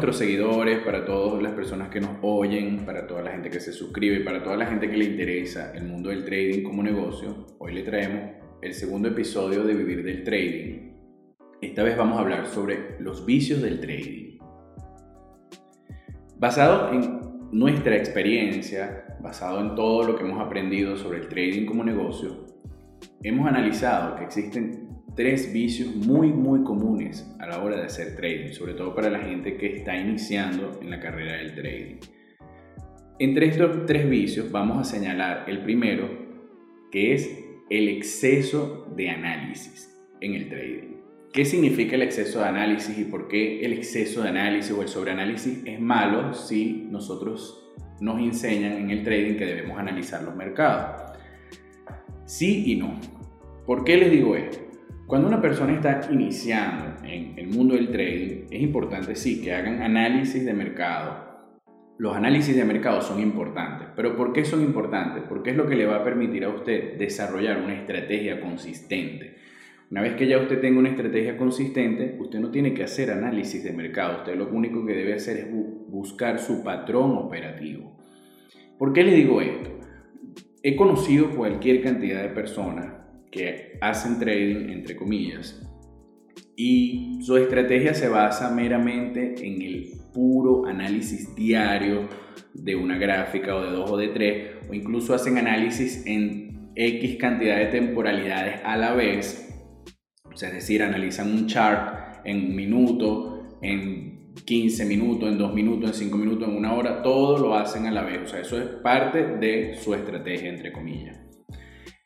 nuestros seguidores, para todas las personas que nos oyen, para toda la gente que se suscribe, para toda la gente que le interesa el mundo del trading como negocio, hoy le traemos el segundo episodio de Vivir del Trading. Esta vez vamos a hablar sobre los vicios del trading. Basado en nuestra experiencia, basado en todo lo que hemos aprendido sobre el trading como negocio, hemos analizado que existen tres vicios muy muy comunes a la hora de hacer trading, sobre todo para la gente que está iniciando en la carrera del trading. Entre estos tres vicios vamos a señalar el primero, que es el exceso de análisis en el trading. ¿Qué significa el exceso de análisis y por qué el exceso de análisis o el sobreanálisis es malo si nosotros nos enseñan en el trading que debemos analizar los mercados? Sí y no. ¿Por qué les digo esto? Cuando una persona está iniciando en el mundo del trading, es importante sí que hagan análisis de mercado. Los análisis de mercado son importantes, pero ¿por qué son importantes? Porque es lo que le va a permitir a usted desarrollar una estrategia consistente. Una vez que ya usted tenga una estrategia consistente, usted no tiene que hacer análisis de mercado, usted lo único que debe hacer es buscar su patrón operativo. ¿Por qué le digo esto? He conocido cualquier cantidad de personas que hacen trading, entre comillas, y su estrategia se basa meramente en el puro análisis diario de una gráfica o de dos o de tres, o incluso hacen análisis en X cantidad de temporalidades a la vez, o sea, es decir, analizan un chart en un minuto, en 15 minutos, en 2 minutos, en 5 minutos, en una hora, todo lo hacen a la vez, o sea, eso es parte de su estrategia, entre comillas.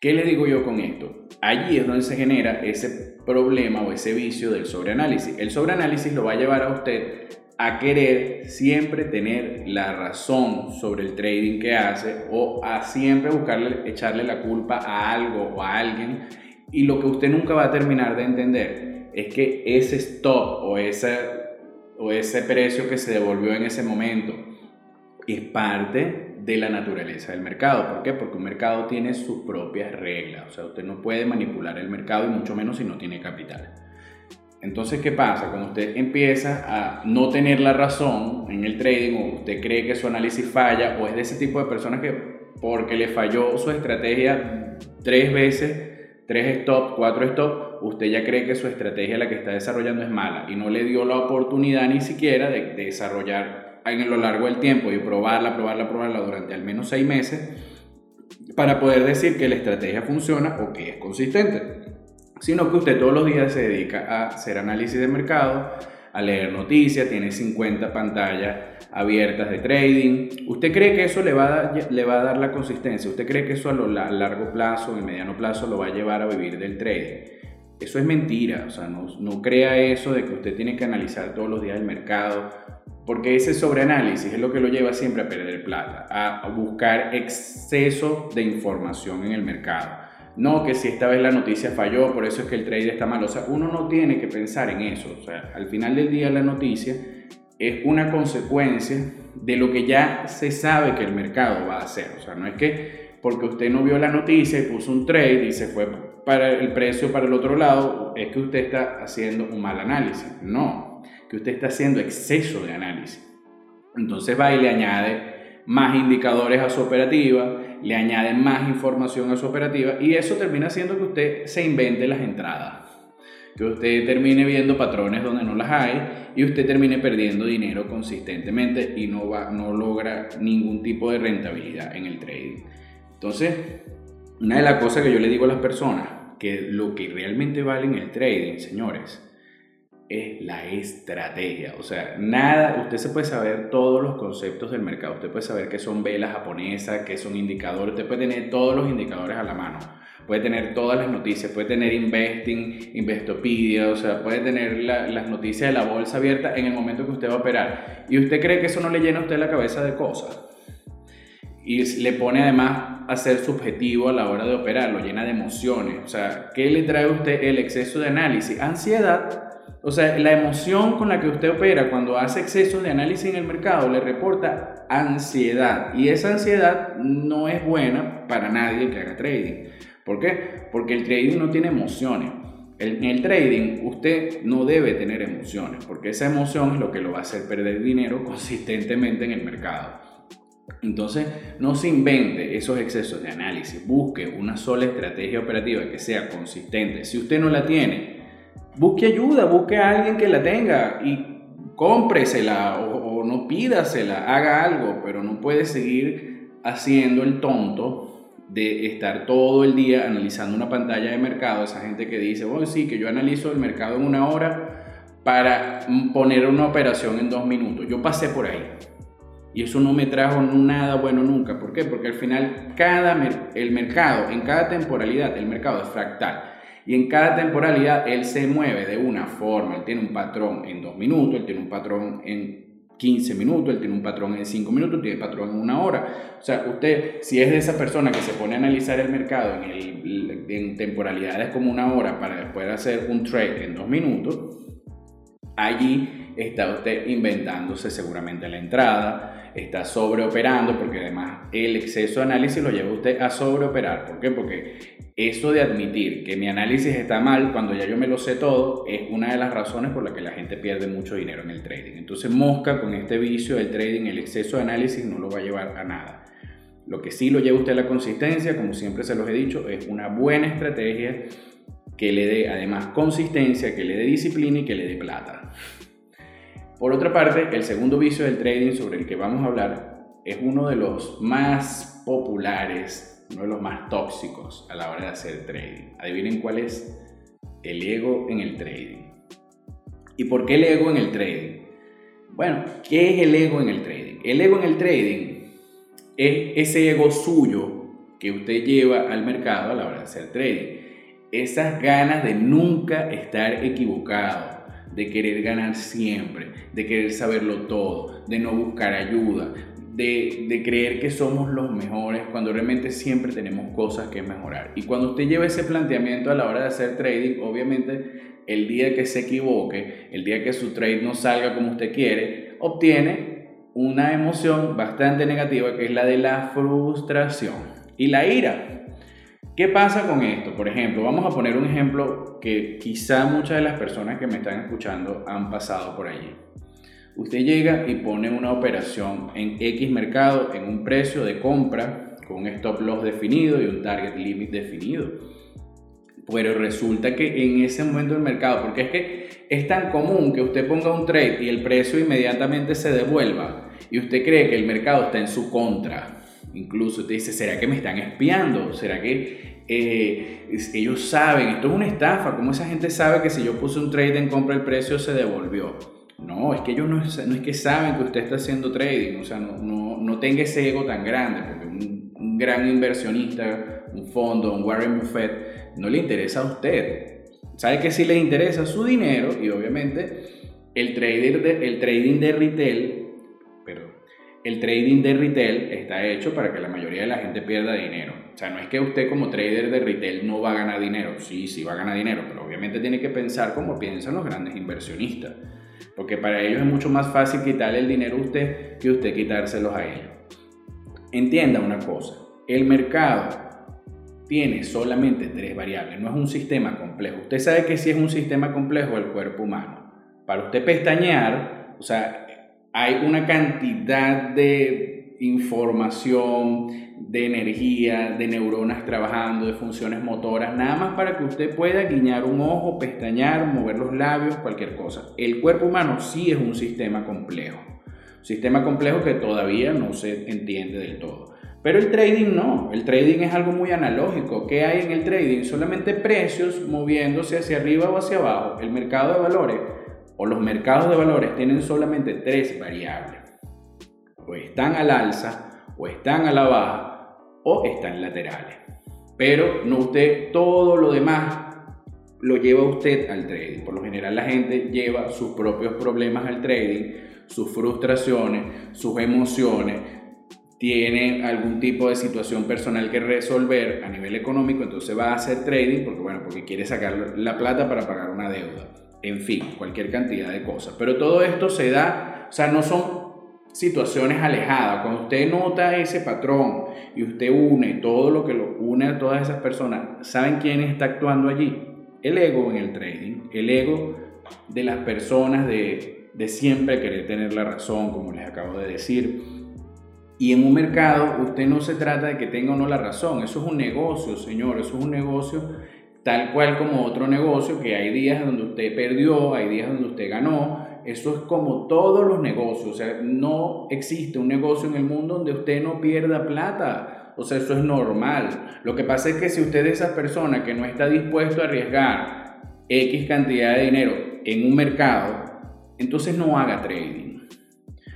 ¿Qué le digo yo con esto? Allí es donde se genera ese problema o ese vicio del sobreanálisis. El sobreanálisis lo va a llevar a usted a querer siempre tener la razón sobre el trading que hace o a siempre buscarle, echarle la culpa a algo o a alguien y lo que usted nunca va a terminar de entender es que ese stop o ese, o ese precio que se devolvió en ese momento es parte de la naturaleza del mercado. ¿Por qué? Porque un mercado tiene sus propias reglas. O sea, usted no puede manipular el mercado y mucho menos si no tiene capital. Entonces, ¿qué pasa? Cuando usted empieza a no tener la razón en el trading o usted cree que su análisis falla o es de ese tipo de personas que porque le falló su estrategia tres veces, tres stop, cuatro stop, usted ya cree que su estrategia la que está desarrollando es mala y no le dio la oportunidad ni siquiera de, de desarrollar en lo largo del tiempo y probarla, probarla, probarla durante al menos seis meses para poder decir que la estrategia funciona o que es consistente, sino que usted todos los días se dedica a hacer análisis de mercado, a leer noticias, tiene 50 pantallas abiertas de trading. ¿Usted cree que eso le va a dar, le va a dar la consistencia? ¿Usted cree que eso a, lo, largo plazo, en mediano plazo, lo va a llevar a vivir del trading? Eso es mentira, o sea, no, no crea eso de que usted tiene que analizar todos los días el mercado, porque ese sobreanálisis es lo que lo lleva siempre a perder plata, a buscar exceso de información en el mercado. No que si esta vez la noticia falló, por eso es que el trade está mal. O sea, uno no tiene que pensar en eso. O sea, al final del día la noticia es una consecuencia de lo que ya se sabe que el mercado va a hacer. O sea, no es que porque usted no vio la noticia y puso un trade y se fue para el precio para el otro lado, es que usted está haciendo un mal análisis. No, que usted está haciendo exceso de análisis. Entonces va y le añade más indicadores a su operativa, le añade más información a su operativa y eso termina haciendo que usted se invente las entradas. Que usted termine viendo patrones donde no las hay y usted termine perdiendo dinero consistentemente y no, va, no logra ningún tipo de rentabilidad en el trading. Entonces, una de las cosas que yo le digo a las personas, que lo que realmente vale en el trading, señores, es la estrategia. O sea, nada, usted se puede saber todos los conceptos del mercado. Usted puede saber qué son velas japonesas, qué son indicadores. Usted puede tener todos los indicadores a la mano. Puede tener todas las noticias, puede tener Investing, Investopedia, o sea, puede tener las noticias de la bolsa abierta en el momento que usted va a operar. Y usted cree que eso no le llena a usted la cabeza de cosas. Y le pone además a ser subjetivo a la hora de operar, lo llena de emociones. O sea, ¿qué le trae a usted el exceso de análisis? Ansiedad o sea, la emoción con la que usted opera cuando hace exceso de análisis en el mercado le reporta ansiedad. Y esa ansiedad no es buena para nadie que haga trading. ¿Por qué? Porque el trading no tiene emociones. En el trading usted no debe tener emociones, porque esa emoción es lo que lo va a hacer perder dinero consistentemente en el mercado. Entonces, no se invente esos excesos de análisis, busque una sola estrategia operativa que sea consistente. Si usted no la tiene, busque ayuda, busque a alguien que la tenga y cómpresela o, o no pídasela, haga algo, pero no puede seguir haciendo el tonto de estar todo el día analizando una pantalla de mercado, esa gente que dice, bueno, sí, que yo analizo el mercado en una hora para poner una operación en dos minutos. Yo pasé por ahí. Y eso no me trajo nada bueno nunca. ¿Por qué? Porque al final cada el mercado, en cada temporalidad, el mercado es fractal. Y en cada temporalidad él se mueve de una forma. Él tiene un patrón en dos minutos, él tiene un patrón en 15 minutos, él tiene un patrón en 5 minutos, tiene patrón en una hora. O sea, usted, si es de esa persona que se pone a analizar el mercado en, el, en temporalidades como una hora para después hacer un trade en 2 minutos, allí está usted inventándose seguramente la entrada, está sobreoperando, porque además el exceso de análisis lo lleva usted a sobreoperar. ¿Por qué? Porque eso de admitir que mi análisis está mal cuando ya yo me lo sé todo es una de las razones por las que la gente pierde mucho dinero en el trading. Entonces mosca con este vicio del trading, el exceso de análisis no lo va a llevar a nada. Lo que sí lo lleva usted a la consistencia, como siempre se los he dicho, es una buena estrategia que le dé además consistencia, que le dé disciplina y que le dé plata. Por otra parte, el segundo vicio del trading sobre el que vamos a hablar es uno de los más populares, uno de los más tóxicos a la hora de hacer trading. Adivinen cuál es el ego en el trading. ¿Y por qué el ego en el trading? Bueno, ¿qué es el ego en el trading? El ego en el trading es ese ego suyo que usted lleva al mercado a la hora de hacer trading. Esas ganas de nunca estar equivocado, de querer ganar siempre, de querer saberlo todo, de no buscar ayuda, de, creer que somos los mejores cuando realmente siempre tenemos cosas que mejorar. Y cuando usted lleva ese planteamiento a la hora de hacer trading, obviamente el día que se equivoque, el día que su trade no salga como usted quiere, obtiene una emoción bastante negativa que es la de la frustración y la ira. ¿Qué pasa con esto? Por ejemplo, vamos a poner un ejemplo que quizá muchas de las personas que me están escuchando han pasado por allí. Usted llega y pone una operación en X mercado en un precio de compra con un stop loss definido y un target limit definido. Pero resulta que en ese momento del mercado, porque es que es tan común que usted ponga un trade y el precio inmediatamente se devuelva y usted cree que el mercado está en su contra Incluso te dice, ¿será que me están espiando? ¿Será que eh, ellos saben? Esto es una estafa. ¿Cómo esa gente sabe que si yo puse un trade en compra el precio se devolvió? No, es que ellos no, no es que saben que usted está haciendo trading. O sea, no, no, no tenga ese ego tan grande. Porque un, un gran inversionista, un fondo, un Warren Buffett, no le interesa a usted. Sabe que sí le interesa su dinero y obviamente el, trader de, el trading de retail el trading de retail está hecho para que la mayoría de la gente pierda dinero. O sea, no es que usted como trader de retail no va a ganar dinero. Sí, sí va a ganar dinero, pero obviamente tiene que pensar como piensan los grandes inversionistas. Porque para ellos es mucho más fácil quitarle el dinero a usted que usted quitárselos a ellos. Entienda una cosa, el mercado tiene solamente tres variables, no es un sistema complejo. Usted sabe que si es un sistema complejo el cuerpo humano. Para usted pestañear, o sea, hay una cantidad de información, de energía, de neuronas trabajando, de funciones motoras, nada más para que usted pueda guiñar un ojo, pestañear, mover los labios, cualquier cosa. El cuerpo humano sí es un sistema complejo, sistema complejo que todavía no se entiende del todo. Pero el trading no, el trading es algo muy analógico. ¿Qué hay en el trading? Solamente precios moviéndose hacia arriba o hacia abajo. El mercado de valores o los mercados de valores tienen solamente tres variables. O están al alza, o están a la baja, o están laterales. Pero no usted, todo lo demás lo lleva usted al trading. Por lo general la gente lleva sus propios problemas al trading, sus frustraciones, sus emociones, tiene algún tipo de situación personal que resolver a nivel económico, entonces va a hacer trading porque bueno, porque quiere sacar la plata para pagar una deuda en fin, cualquier cantidad de cosas. Pero todo esto se da, o sea, no son situaciones alejadas. Cuando usted nota ese patrón y usted une todo lo que lo une a todas esas personas, ¿saben quién está actuando allí? el ego en el trading, el ego de las personas de, de siempre querer tener la razón, como les acabo de decir. Y en un mercado usted no se trata de que tenga o no la razón, eso es un negocio, señor, eso es un negocio tal cual como otro negocio, que hay días donde usted perdió, hay días donde usted ganó, eso es como todos los negocios, o sea, no existe un negocio en el mundo donde usted no pierda plata, o sea, eso es normal. Lo que pasa es que si usted es esa persona que no está dispuesto a arriesgar X cantidad de dinero en un mercado, entonces no haga trading.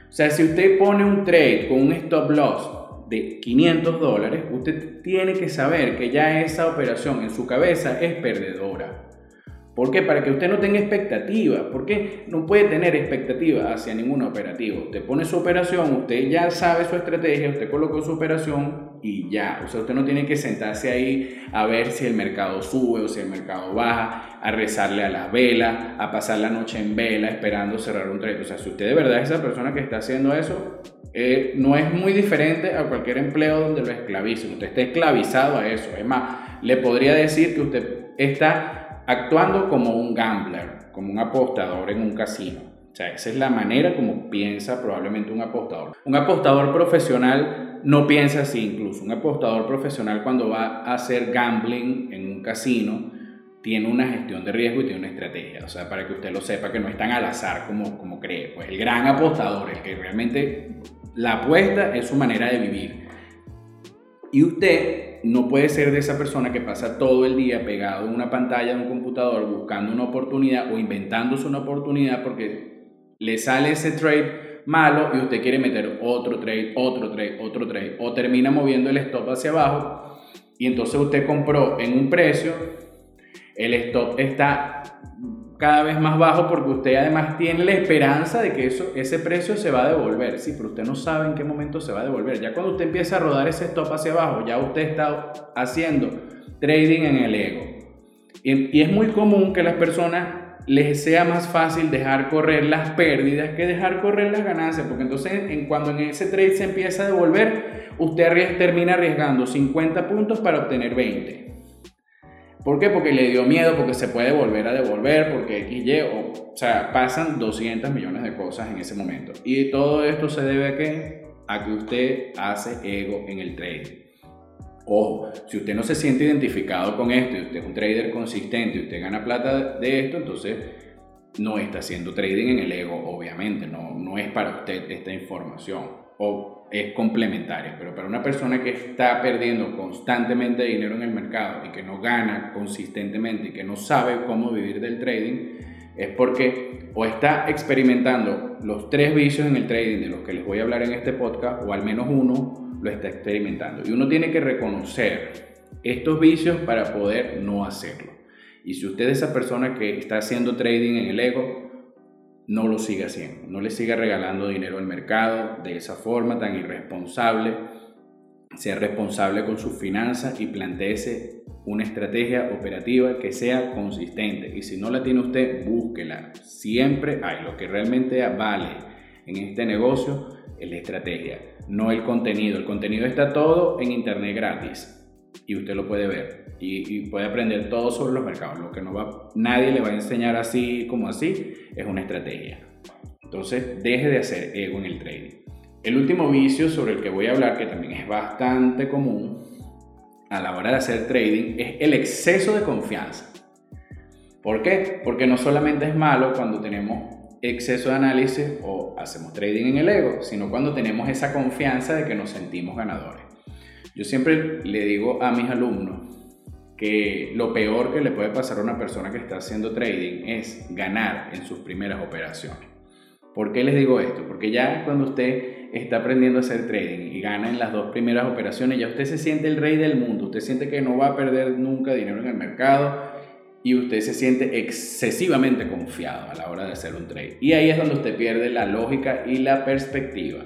O sea, si usted pone un trade con un stop loss de 500 dólares, usted tiene que saber que ya esa operación en su cabeza es perdedora. ¿Por qué? Para que usted no tenga expectativa. porque no puede tener expectativa hacia ningún operativo? Usted pone su operación, usted ya sabe su estrategia, usted colocó su operación y ya. O sea, usted no tiene que sentarse ahí a ver si el mercado sube o si el mercado baja, a rezarle a las velas, a pasar la noche en vela esperando cerrar un trade. O sea, si usted de verdad es esa persona que está haciendo eso, eh, no es muy diferente a cualquier empleo donde lo esclavicen. Usted está esclavizado a eso. Es más, le podría decir que usted está actuando como un gambler, como un apostador en un casino. O sea, esa es la manera como piensa probablemente un apostador. Un apostador profesional no piensa así incluso. Un apostador profesional cuando va a hacer gambling en un casino tiene una gestión de riesgo y tiene una estrategia. O sea, para que usted lo sepa que no es tan al azar como, como cree. Pues el gran apostador, el que realmente la apuesta es su manera de vivir. Y usted no puede ser de esa persona que pasa todo el día pegado en una pantalla de un computador buscando una oportunidad o inventándose una oportunidad porque le sale ese trade malo y usted quiere meter otro trade, otro trade, otro trade o termina moviendo el stop hacia abajo y entonces usted compró en un precio, el stop está cada vez más bajo porque usted además tiene la esperanza de que eso, ese precio se va a devolver. Sí, pero usted no sabe en qué momento se va a devolver. Ya cuando usted empieza a rodar ese stop hacia abajo, ya usted está haciendo trading en el ego. Y, es muy común que las personas les sea más fácil dejar correr las pérdidas que dejar correr las ganancias, porque entonces en, cuando en ese trade se empieza a devolver, usted termina arriesgando 50 puntos para obtener 20. ¿Por qué? Porque le dio miedo, porque se puede volver a devolver, porque XY, o, o sea, pasan 200 millones de cosas en ese momento. Y todo esto se debe a qué? A que usted hace ego en el trading. Ojo, si usted no se siente identificado con esto y usted es un trader consistente y usted gana plata de esto, entonces no está haciendo trading en el ego, obviamente, no, no es para usted esta información o es complementaria, pero para una persona que está perdiendo constantemente dinero en el mercado y que no gana consistentemente y que no sabe cómo vivir del trading, es porque o está experimentando los tres vicios en el trading de los que les voy a hablar en este podcast, o al menos uno lo está experimentando. Y uno tiene que reconocer estos vicios para poder no hacerlo. Y si usted es esa persona que está haciendo trading en el ego, no lo siga haciendo, no le siga regalando dinero al mercado de esa forma tan irresponsable. Sea responsable con sus finanzas y planteese una estrategia operativa que sea consistente. Y si no la tiene usted, búsquela. Siempre hay lo que realmente vale en este negocio es la estrategia, no el contenido. El contenido está todo en internet gratis y usted lo puede ver y, puede aprender todo sobre los mercados. Lo que no va, nadie le va a enseñar así como así es una estrategia. Entonces, deje de hacer ego en el trading. El último vicio sobre el que voy a hablar, que también es bastante común a la hora de hacer trading, es el exceso de confianza. ¿Por qué? Porque no solamente es malo cuando tenemos exceso de análisis o hacemos trading en el ego, sino cuando tenemos esa confianza de que nos sentimos ganadores. Yo siempre le digo a mis alumnos que lo peor que le puede pasar a una persona que está haciendo trading es ganar en sus primeras operaciones. ¿Por qué les digo esto? Porque ya cuando usted está aprendiendo a hacer trading y gana en las dos primeras operaciones, ya usted se siente el rey del mundo, usted siente que no va a perder nunca dinero en el mercado y usted se siente excesivamente confiado a la hora de hacer un trade. Y ahí es donde usted pierde la lógica y la perspectiva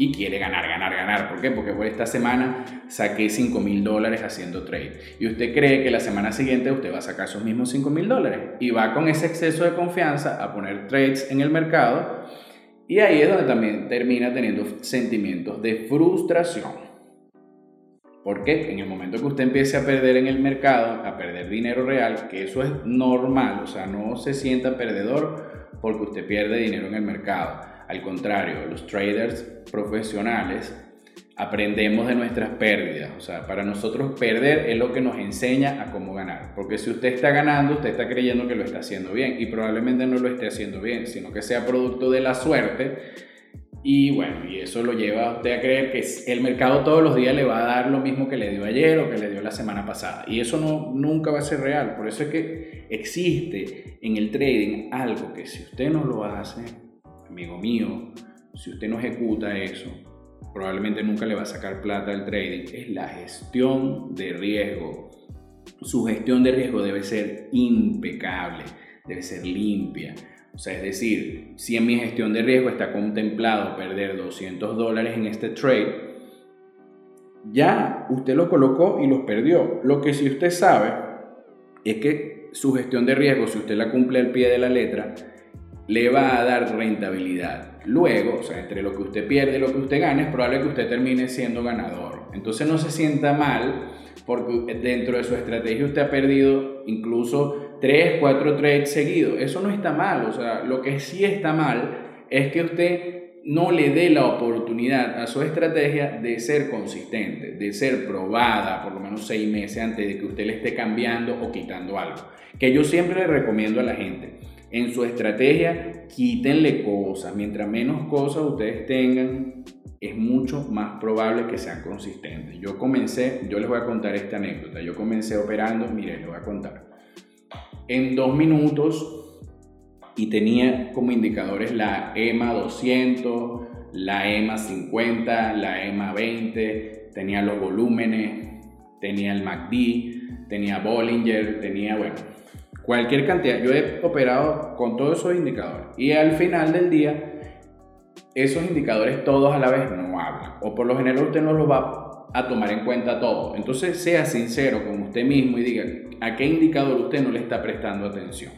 y quiere ganar, ganar, ganar. ¿Por qué? Porque por esta semana saqué 5 mil dólares haciendo trade. Y usted cree que la semana siguiente usted va a sacar esos mismos 5 mil dólares. Y va con ese exceso de confianza a poner trades en el mercado. Y ahí es donde también termina teniendo sentimientos de frustración. Porque en el momento que usted empiece a perder en el mercado, a perder dinero real, que eso es normal, o sea, no se sienta perdedor porque usted pierde dinero en el mercado. Al contrario, los traders profesionales aprendemos de nuestras pérdidas. O sea, para nosotros perder es lo que nos enseña a cómo ganar. Porque si usted está ganando, usted está creyendo que lo está haciendo bien y probablemente no lo esté haciendo bien, sino que sea producto de la suerte. Y bueno, y eso lo lleva a usted a creer que el mercado todos los días le va a dar lo mismo que le dio ayer o que le dio la semana pasada. Y eso no, nunca va a ser real. Por eso es que existe en el trading algo que si usted no lo hace, amigo mío, si usted no ejecuta eso, probablemente nunca le va a sacar plata al trading, es la gestión de riesgo. Su gestión de riesgo debe ser impecable, debe ser limpia. O sea, es decir, si en mi gestión de riesgo está contemplado perder 200 dólares en este trade, ya usted lo colocó y los perdió. Lo que si usted sabe es que su gestión de riesgo, si usted la cumple al pie de la letra, le va a dar rentabilidad. Luego, o sea, entre lo que usted pierde y lo que usted gana, es probable que usted termine siendo ganador. Entonces no se sienta mal porque dentro de su estrategia usted ha perdido incluso 3, 4 trades seguidos. Eso no está mal, o sea, lo que sí está mal es que usted no le dé la oportunidad a su estrategia de ser consistente, de ser probada por lo menos seis meses antes de que usted le esté cambiando o quitando algo. Que yo siempre le recomiendo a la gente en su estrategia, quítenle cosas. Mientras menos cosas ustedes tengan, es mucho más probable que sean consistentes. Yo comencé, yo les voy a contar esta anécdota. Yo comencé operando, mire, les voy a contar. En dos minutos y tenía como indicadores la EMA 200, la EMA 50, la EMA 20, tenía los volúmenes, tenía el MACD, tenía Bollinger, tenía, bueno, cualquier cantidad. Yo he operado con todos esos indicadores y al final del día esos indicadores todos a la vez no hablan o por lo general usted no los va a tomar en cuenta todo. Entonces sea sincero con usted mismo y diga a qué indicador usted no le está prestando atención.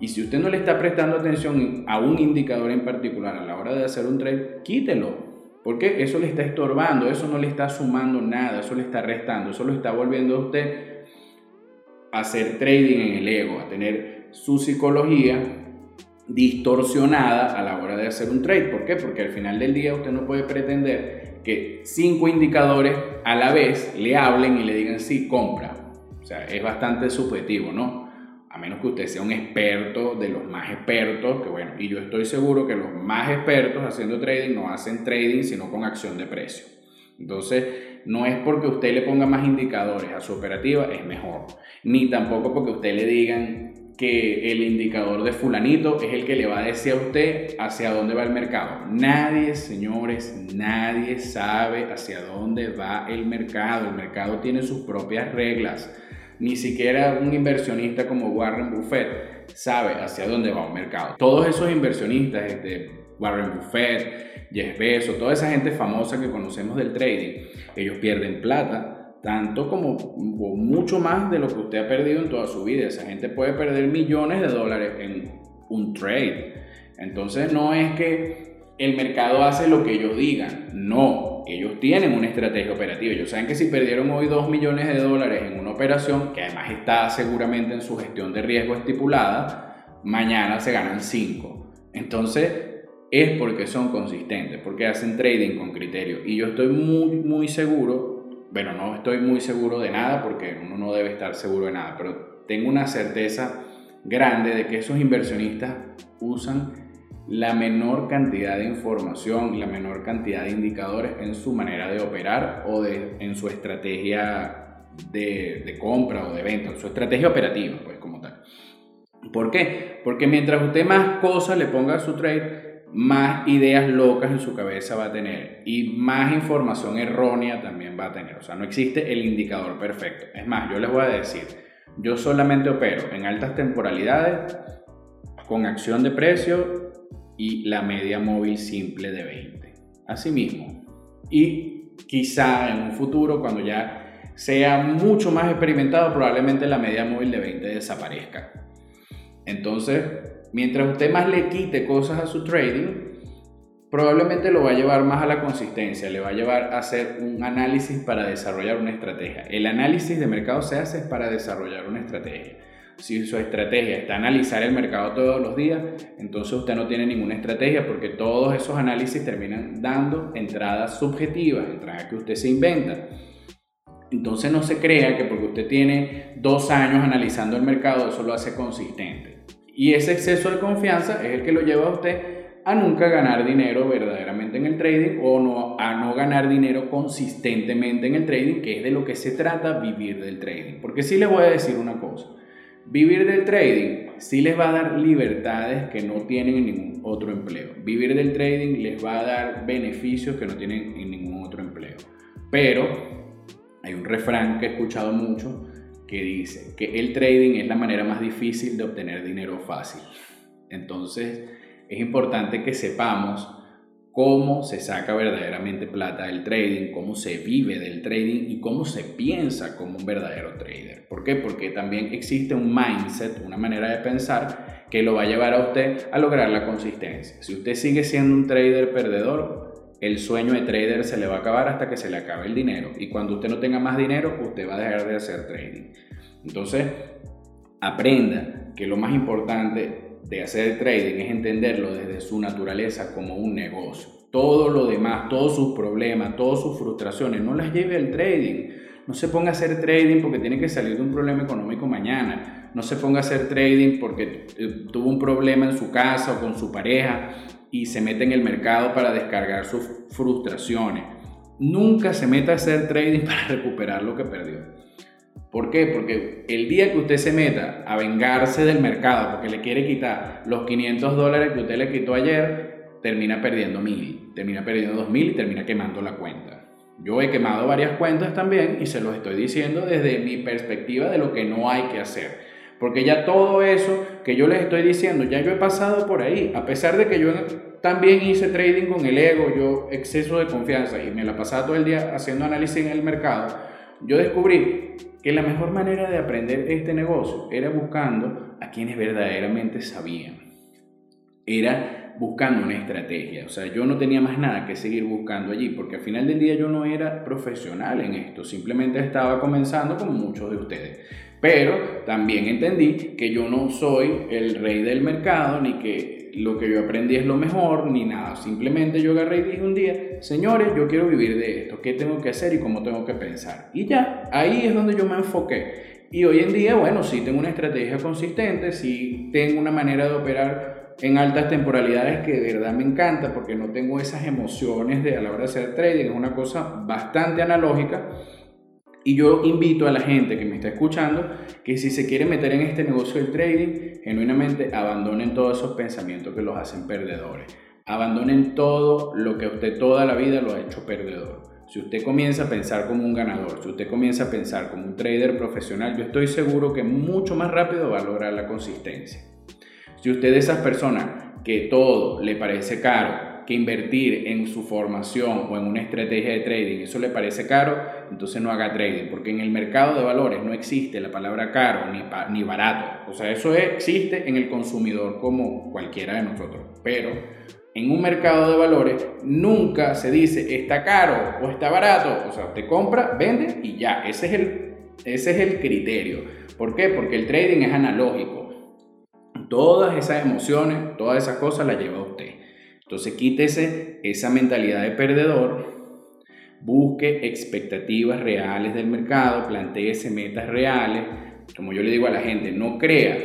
Y si usted no le está prestando atención a un indicador en particular a la hora de hacer un trade, quítelo. Porque eso le está estorbando, eso no le está sumando nada, eso le está restando, eso lo está volviendo a usted hacer trading en el ego, a tener su psicología distorsionada a la hora de hacer un trade. ¿Por qué? Porque al final del día usted no puede pretender que cinco indicadores a la vez le hablen y le digan sí, compra. O sea, es bastante subjetivo, ¿no? A menos que usted sea un experto de los más expertos, que bueno, y yo estoy seguro que los más expertos haciendo trading no hacen trading sino con acción de precio. Entonces, no es porque usted le ponga más indicadores a su operativa, es mejor. Ni tampoco porque usted le digan que el indicador de fulanito es el que le va a decir a usted hacia dónde va el mercado. Nadie, señores, nadie sabe hacia dónde va el mercado. El mercado tiene sus propias reglas. Ni siquiera un inversionista como Warren Buffett sabe hacia dónde va un mercado. Todos esos inversionistas, este, Warren Buffett, Jeff Bezos, toda esa gente famosa que conocemos del trading, ellos pierden plata, tanto como o mucho más de lo que usted ha perdido en toda su vida. Esa gente puede perder millones de dólares en un trade. Entonces no es que el mercado hace lo que ellos digan, no, ellos tienen una estrategia operativa. Ellos saben que si perdieron hoy 2 millones de dólares en una operación, que además está seguramente en su gestión de riesgo estipulada, mañana se ganan 5. Entonces, es porque son consistentes, porque hacen trading con criterio. Y yo estoy muy, muy seguro, bueno, no estoy muy seguro de nada porque uno no debe estar seguro de nada, pero tengo una certeza grande de que esos inversionistas usan la menor cantidad de información, la menor cantidad de indicadores en su manera de operar o de, en su estrategia de, de compra o de venta, su estrategia operativa, pues como tal. ¿Por qué? Porque mientras usted más cosas le ponga a su trade, más ideas locas en su cabeza va a tener y más información errónea también va a tener. O sea, no existe el indicador perfecto. Es más, yo les voy a decir, yo solamente opero en altas temporalidades con acción de precio y la media móvil simple de 20. Así mismo. Y quizá en un futuro, cuando ya sea mucho más experimentado, probablemente la media móvil de 20 desaparezca. Entonces, Mientras usted más le quite cosas a su trading, probablemente lo va a llevar más a la consistencia, le va a llevar a hacer un análisis para desarrollar una estrategia. El análisis de mercado se hace para desarrollar una estrategia. Si su estrategia está analizar el mercado todos los días, entonces usted no tiene ninguna estrategia porque todos esos análisis terminan dando entradas subjetivas, entradas que usted se inventa. Entonces no se crea que porque usted tiene dos años analizando el mercado, eso lo hace consistente. Y ese exceso de confianza es el que lo lleva a usted a nunca ganar dinero verdaderamente en el trading o no, a no ganar dinero consistentemente en el trading, que es de lo que se trata vivir del trading. Porque sí les voy a decir una cosa, vivir del trading sí les va a dar libertades que no tienen en ningún otro empleo. Vivir del trading les va a dar beneficios que no tienen en ningún otro empleo. Pero hay un refrán que he escuchado mucho que dice que el trading es la manera más difícil de obtener dinero fácil. Entonces, es importante que sepamos cómo se saca verdaderamente plata del trading, cómo se vive del trading y cómo se piensa como un verdadero trader. ¿Por qué? Porque también existe un mindset, una manera de pensar que lo va a llevar a usted a lograr la consistencia. Si usted sigue siendo un trader perdedor, el sueño de trader se le va a acabar hasta que se le acabe el dinero. Y cuando usted no tenga más dinero, usted va a dejar de hacer trading. Entonces, aprenda que lo más importante de hacer trading es entenderlo desde su naturaleza como un negocio. Todo lo demás, todos sus problemas, todas sus frustraciones, no las lleve al trading. No se ponga a hacer trading porque tiene que salir de un problema económico mañana. No se ponga a hacer trading porque eh, tuvo un problema en su casa o con su pareja y se mete en el mercado para descargar sus frustraciones. Nunca se meta a hacer trading para recuperar lo que perdió. ¿Por qué? Porque el día que usted se meta a vengarse del mercado porque le quiere quitar los 500 dólares que usted le quitó ayer, termina perdiendo 1000, termina perdiendo 2000 y termina quemando la cuenta. Yo he quemado varias cuentas también y se los estoy diciendo desde mi perspectiva de lo que no hay que hacer. Porque ya todo eso que yo les estoy diciendo, ya yo he pasado por ahí. A pesar de que yo también hice trading con el ego, yo exceso de confianza y me la pasaba todo el día haciendo análisis en el mercado, yo descubrí que la mejor manera de aprender este negocio era buscando a quienes verdaderamente sabían. Era buscando una estrategia. O sea, yo no tenía más nada que seguir buscando allí, porque al final del día yo no era profesional en esto, simplemente estaba comenzando como muchos de ustedes. Pero también entendí que yo no soy el rey del mercado, ni que lo que yo aprendí es lo mejor, ni nada. Simplemente yo agarré y dije un día, señores, yo quiero vivir de esto, ¿qué tengo que hacer y cómo tengo que pensar? Y ya, ahí es donde yo me enfoqué. Y hoy en día, bueno, sí tengo una estrategia consistente, sí tengo una manera de operar en altas temporalidades que de verdad me encanta porque no tengo esas emociones de a la hora de hacer trading, es una cosa bastante analógica y yo invito a la gente que me está escuchando que si se quiere meter en este negocio del trading, genuinamente abandonen todos esos pensamientos que los hacen perdedores. Abandonen todo lo que usted toda la vida lo ha hecho perdedor. Si usted comienza a pensar como un ganador, si usted comienza a pensar como un trader profesional, yo estoy seguro que mucho más rápido va a lograr la consistencia. Si usted es de esas personas que todo le parece caro, invertir en su formación o en una estrategia de trading, eso le parece caro, entonces no haga trading, porque en el mercado de valores no existe la palabra caro ni, ni barato. O sea, eso existe en el consumidor como cualquiera de nosotros. Pero en un mercado de valores nunca se dice está caro o está barato. O sea, usted compra, vende y ya. Ese es el, ese es el criterio. ¿Por qué? Porque el trading es analógico. Todas esas emociones, todas esas cosas las lleva usted. Entonces quítese esa mentalidad de perdedor, busque expectativas reales del mercado, planteese metas reales. Como yo le digo a la gente, no crea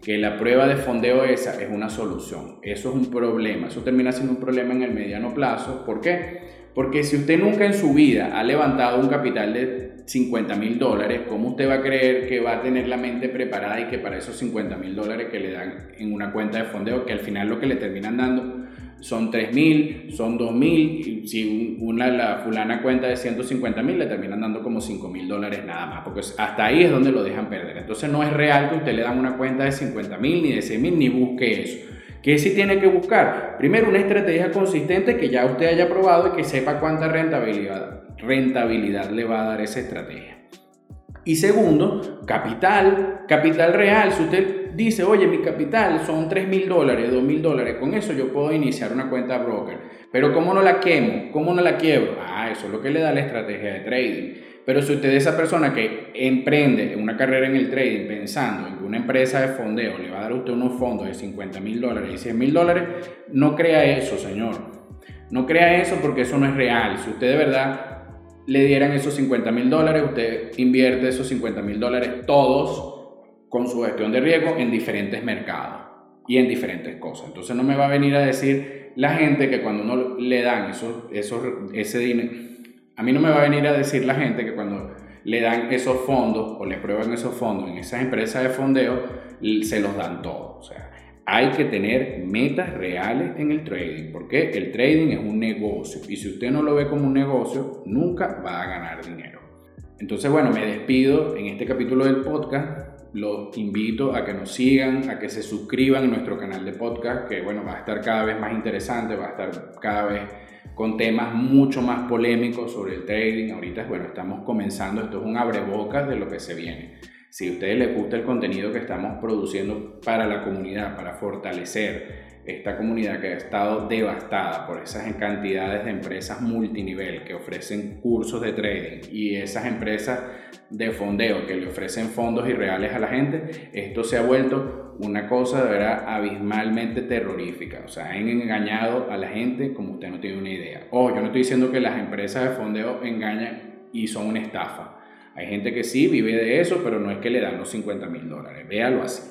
que la prueba de fondeo esa es una solución. Eso es un problema. Eso termina siendo un problema en el mediano plazo. ¿Por qué? Porque si usted nunca en su vida ha levantado un capital de 50 mil dólares, ¿cómo usted va a creer que va a tener la mente preparada y que para esos 50 mil dólares que le dan en una cuenta de fondeo, que al final lo que le terminan dando son 3 mil, son 2 mil, si una la fulana cuenta de 150 mil, le terminan dando como 5 mil dólares nada más, porque hasta ahí es donde lo dejan perder. Entonces no es real que usted le dan una cuenta de 50 mil ni de 100 mil, ni busque eso. ¿Qué sí tiene que buscar? Primero, una estrategia consistente que ya usted haya probado y que sepa cuánta rentabilidad, rentabilidad le va a dar esa estrategia. Y segundo, capital, capital real. Si usted dice, oye, mi capital son 3 mil dólares, 2 mil dólares, con eso yo puedo iniciar una cuenta broker. Pero ¿cómo no la quemo? ¿Cómo no la quiebro? Ah, eso es lo que le da la estrategia de trading. Pero si usted es esa persona que emprende una carrera en el trading pensando en que una empresa de fondeo le va a dar a usted unos fondos de 50 mil dólares y 100 mil dólares, no crea eso, señor. No crea eso porque eso no es real. Si usted de verdad le dieran esos 50 mil dólares, usted invierte esos 50 mil dólares todos con su gestión de riesgo en diferentes mercados y en diferentes cosas. Entonces no me va a venir a decir la gente que cuando uno le dan ese dinero a mí no me va a venir a decir la gente que cuando le dan esos fondos o le prueban esos fondos en esas empresas de fondeo, se los dan todos. O sea, hay que tener metas reales en el trading, porque el trading es un negocio y si usted no lo ve como un negocio, nunca va a ganar dinero. Entonces, bueno, me despido en este capítulo del podcast. Los invito a que nos sigan, a que se suscriban a nuestro canal de podcast, que bueno, va a estar cada vez más interesante, va a estar cada vez con temas mucho más polémicos sobre el trading. Ahorita, bueno, estamos comenzando, esto es un abrebocas de lo que se viene. Si a ustedes les gusta el contenido que estamos produciendo para la comunidad, para fortalecer esta comunidad que ha estado devastada por esas cantidades de empresas multinivel que ofrecen cursos de trading y esas empresas de fondeo que le ofrecen fondos irreales a la gente, esto se ha vuelto una cosa de verdad abismalmente terrorífica. O sea, han engañado a la gente como usted no tiene una idea. Oh, yo no estoy diciendo que las empresas de fondeo engañan y son una estafa. Hay gente que sí vive de eso, pero no es que le dan los 50 mil dólares. Véalo así.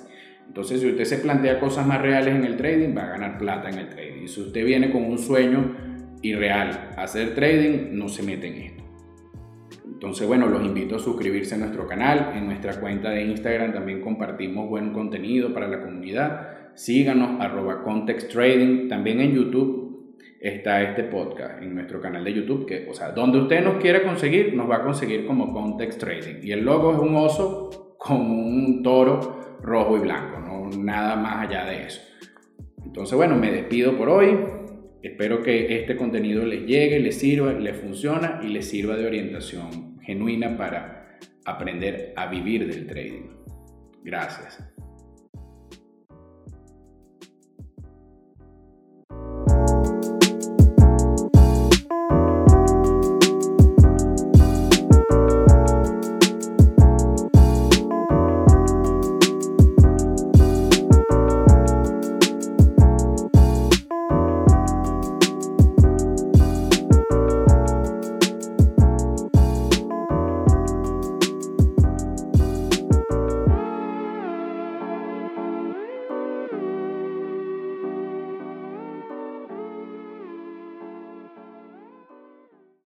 Entonces, si usted se plantea cosas más reales en el trading, va a ganar plata en el trading. Si usted viene con un sueño irreal a hacer trading, no se mete en esto. Entonces, bueno, los invito a suscribirse a nuestro canal. En nuestra cuenta de Instagram también compartimos buen contenido para la comunidad. Síganos, arroba. También en YouTube está este podcast, en nuestro canal de YouTube, que, o sea, donde usted nos quiera conseguir, nos va a conseguir como Context Trading. Y el logo es un oso con un toro rojo y blanco, no nada más allá de eso. Entonces, bueno, me despido por hoy. Espero que este contenido les llegue, les sirva, les funciona y les sirva de orientación genuina para aprender a vivir del trading. Gracias.